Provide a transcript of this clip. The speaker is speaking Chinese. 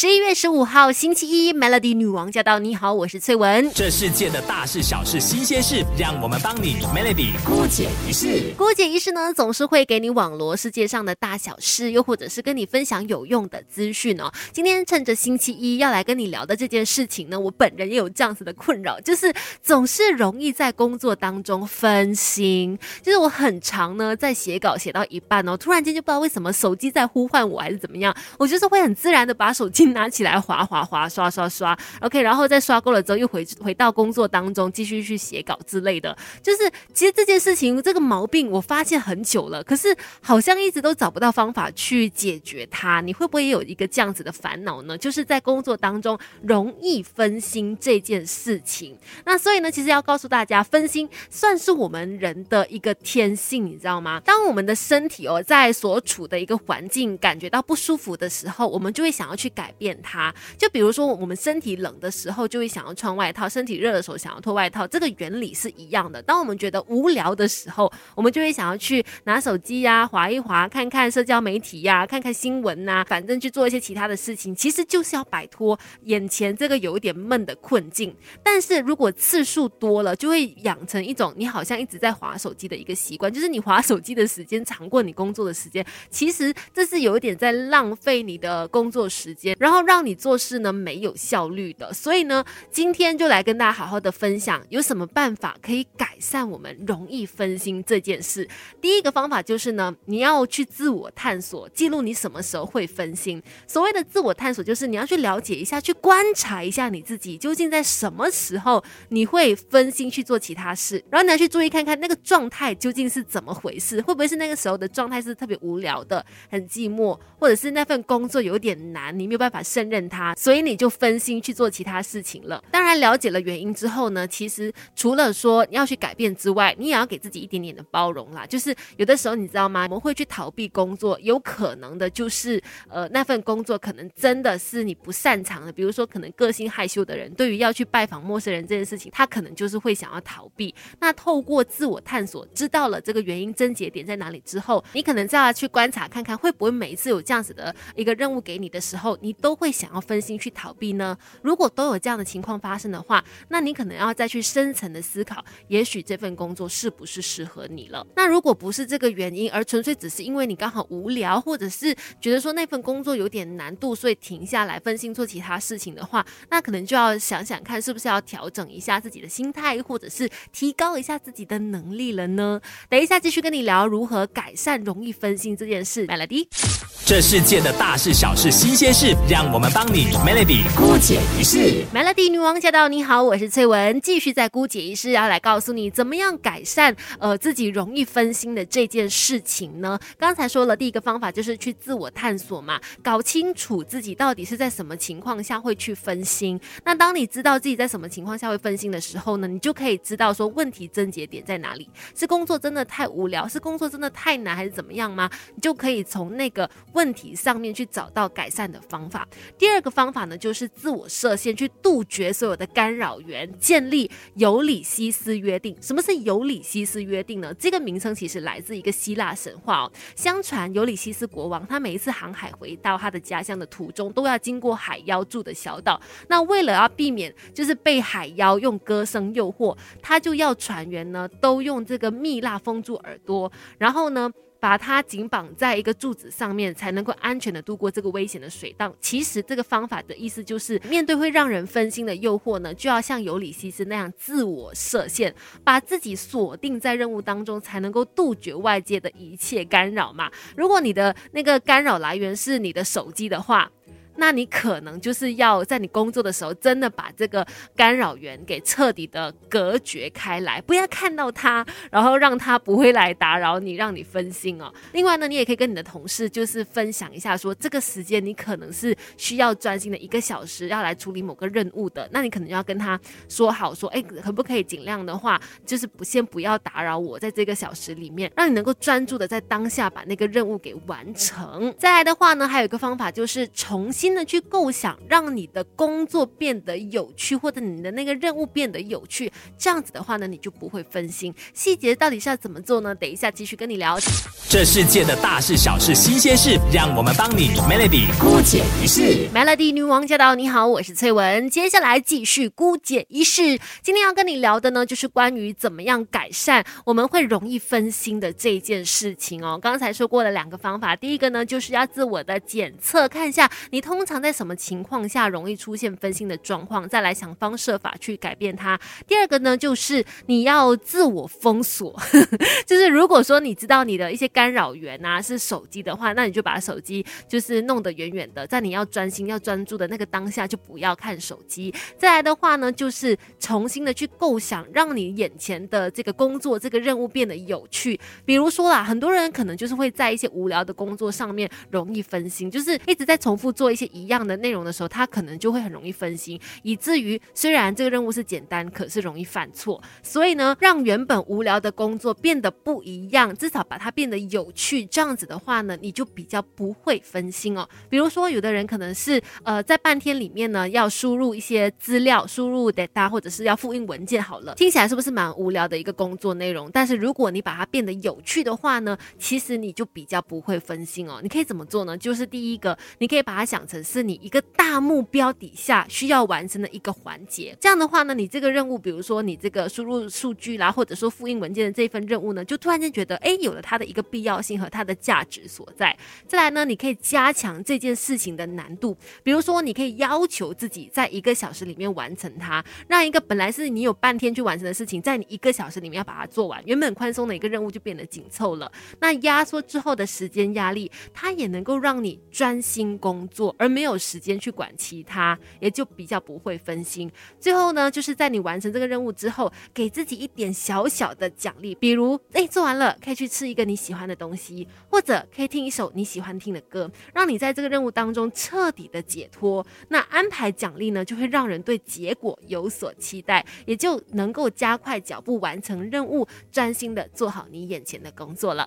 十一月十五号星期一，Melody 女王驾到！你好，我是翠文。这世界的大事小事新鲜事，让我们帮你 Melody 姑姐一事。姑姐一事呢，总是会给你网罗世界上的大小事，又或者是跟你分享有用的资讯哦。今天趁着星期一要来跟你聊的这件事情呢，我本人也有这样子的困扰，就是总是容易在工作当中分心。就是我很常呢在写稿写到一半哦，突然间就不知道为什么手机在呼唤我，还是怎么样，我就是会很自然的把手。手机拿起来滑滑滑刷刷刷，OK，然后再刷够了之后又回回到工作当中继续去写稿之类的。就是其实这件事情这个毛病我发现很久了，可是好像一直都找不到方法去解决它。你会不会也有一个这样子的烦恼呢？就是在工作当中容易分心这件事情。那所以呢，其实要告诉大家，分心算是我们人的一个天性，你知道吗？当我们的身体哦在所处的一个环境感觉到不舒服的时候，我们就会想要去。改改变它，就比如说我们身体冷的时候，就会想要穿外套；身体热的时候，想要脱外套。这个原理是一样的。当我们觉得无聊的时候，我们就会想要去拿手机呀，划一划，看看社交媒体呀，看看新闻呐，反正去做一些其他的事情。其实就是要摆脱眼前这个有一点闷的困境。但是如果次数多了，就会养成一种你好像一直在划手机的一个习惯，就是你划手机的时间长过你工作的时间。其实这是有一点在浪费你的工作时间。然后让你做事呢没有效率的，所以呢，今天就来跟大家好好的分享有什么办法可以改善我们容易分心这件事。第一个方法就是呢，你要去自我探索，记录你什么时候会分心。所谓的自我探索，就是你要去了解一下，去观察一下你自己究竟在什么时候你会分心去做其他事，然后你要去注意看看那个状态究竟是怎么回事，会不会是那个时候的状态是特别无聊的、很寂寞，或者是那份工作有点难，你没有。办法办法胜任它，所以你就分心去做其他事情了。当然，了解了原因之后呢，其实除了说要去改变之外，你也要给自己一点点的包容啦。就是有的时候，你知道吗？我们会去逃避工作，有可能的就是呃那份工作可能真的是你不擅长的。比如说，可能个性害羞的人，对于要去拜访陌生人这件事情，他可能就是会想要逃避。那透过自我探索，知道了这个原因症结点在哪里之后，你可能再要去观察看看，会不会每一次有这样子的一个任务给你的时候，你。都会想要分心去逃避呢？如果都有这样的情况发生的话，那你可能要再去深层的思考，也许这份工作是不是适合你了？那如果不是这个原因，而纯粹只是因为你刚好无聊，或者是觉得说那份工作有点难度，所以停下来分心做其他事情的话，那可能就要想想看，是不是要调整一下自己的心态，或者是提高一下自己的能力了呢？等一下继续跟你聊如何改善容易分心这件事。Melody，这世界的大事小事新鲜事。让我们帮你 Melody 姑解一事，Melody 女王驾到！你好，我是翠文，继续在姑解一事，要来告诉你怎么样改善呃自己容易分心的这件事情呢？刚才说了第一个方法就是去自我探索嘛，搞清楚自己到底是在什么情况下会去分心。那当你知道自己在什么情况下会分心的时候呢，你就可以知道说问题症结点在哪里，是工作真的太无聊，是工作真的太难，还是怎么样吗？你就可以从那个问题上面去找到改善的方。法第二个方法呢，就是自我设限，去杜绝所有的干扰源，建立尤里西斯约定。什么是尤里西斯约定呢？这个名称其实来自一个希腊神话哦。相传尤里西斯国王，他每一次航海回到他的家乡的途中，都要经过海妖住的小岛。那为了要避免就是被海妖用歌声诱惑，他就要船员呢都用这个蜜蜡封住耳朵，然后呢。把它紧绑在一个柱子上面，才能够安全的度过这个危险的水荡。其实这个方法的意思就是，面对会让人分心的诱惑呢，就要像尤里西斯那样自我设限，把自己锁定在任务当中，才能够杜绝外界的一切干扰嘛。如果你的那个干扰来源是你的手机的话，那你可能就是要在你工作的时候，真的把这个干扰源给彻底的隔绝开来，不要看到它，然后让它不会来打扰你，让你分心哦。另外呢，你也可以跟你的同事就是分享一下，说这个时间你可能是需要专心的一个小时，要来处理某个任务的，那你可能要跟他说好，说哎，可不可以尽量的话，就是不先不要打扰我，在这个小时里面，让你能够专注的在当下把那个任务给完成。再来的话呢，还有一个方法就是重新。心的去构想，让你的工作变得有趣，或者你的那个任务变得有趣。这样子的话呢，你就不会分心。细节到底是要怎么做呢？等一下继续跟你聊。这世界的大事小事新鲜事，让我们帮你 Melody 姑姐一事。Melody 女王驾到！你好，我是翠文。接下来继续姑姐一事。今天要跟你聊的呢，就是关于怎么样改善我们会容易分心的这件事情哦。刚才说过了两个方法，第一个呢，就是要自我的检测，看一下你通通常在什么情况下容易出现分心的状况，再来想方设法去改变它。第二个呢，就是你要自我封锁，就是如果说你知道你的一些。干扰源啊，是手机的话，那你就把手机就是弄得远远的，在你要专心、要专注的那个当下，就不要看手机。再来的话呢，就是重新的去构想，让你眼前的这个工作、这个任务变得有趣。比如说啦，很多人可能就是会在一些无聊的工作上面容易分心，就是一直在重复做一些一样的内容的时候，他可能就会很容易分心，以至于虽然这个任务是简单，可是容易犯错。所以呢，让原本无聊的工作变得不一样，至少把它变得。有趣这样子的话呢，你就比较不会分心哦。比如说，有的人可能是呃在半天里面呢要输入一些资料，输入 data 或者是要复印文件，好了，听起来是不是蛮无聊的一个工作内容？但是如果你把它变得有趣的话呢，其实你就比较不会分心哦。你可以怎么做呢？就是第一个，你可以把它想成是你一个大目标底下需要完成的一个环节。这样的话呢，你这个任务，比如说你这个输入数据啦，或者说复印文件的这份任务呢，就突然间觉得哎有了它的一个。必要性和它的价值所在。再来呢，你可以加强这件事情的难度，比如说，你可以要求自己在一个小时里面完成它，让一个本来是你有半天去完成的事情，在你一个小时里面要把它做完。原本宽松的一个任务就变得紧凑了。那压缩之后的时间压力，它也能够让你专心工作，而没有时间去管其他，也就比较不会分心。最后呢，就是在你完成这个任务之后，给自己一点小小的奖励，比如，哎，做完了可以去吃一个你喜欢。的东西，或者可以听一首你喜欢听的歌，让你在这个任务当中彻底的解脱。那安排奖励呢，就会让人对结果有所期待，也就能够加快脚步完成任务，专心的做好你眼前的工作了。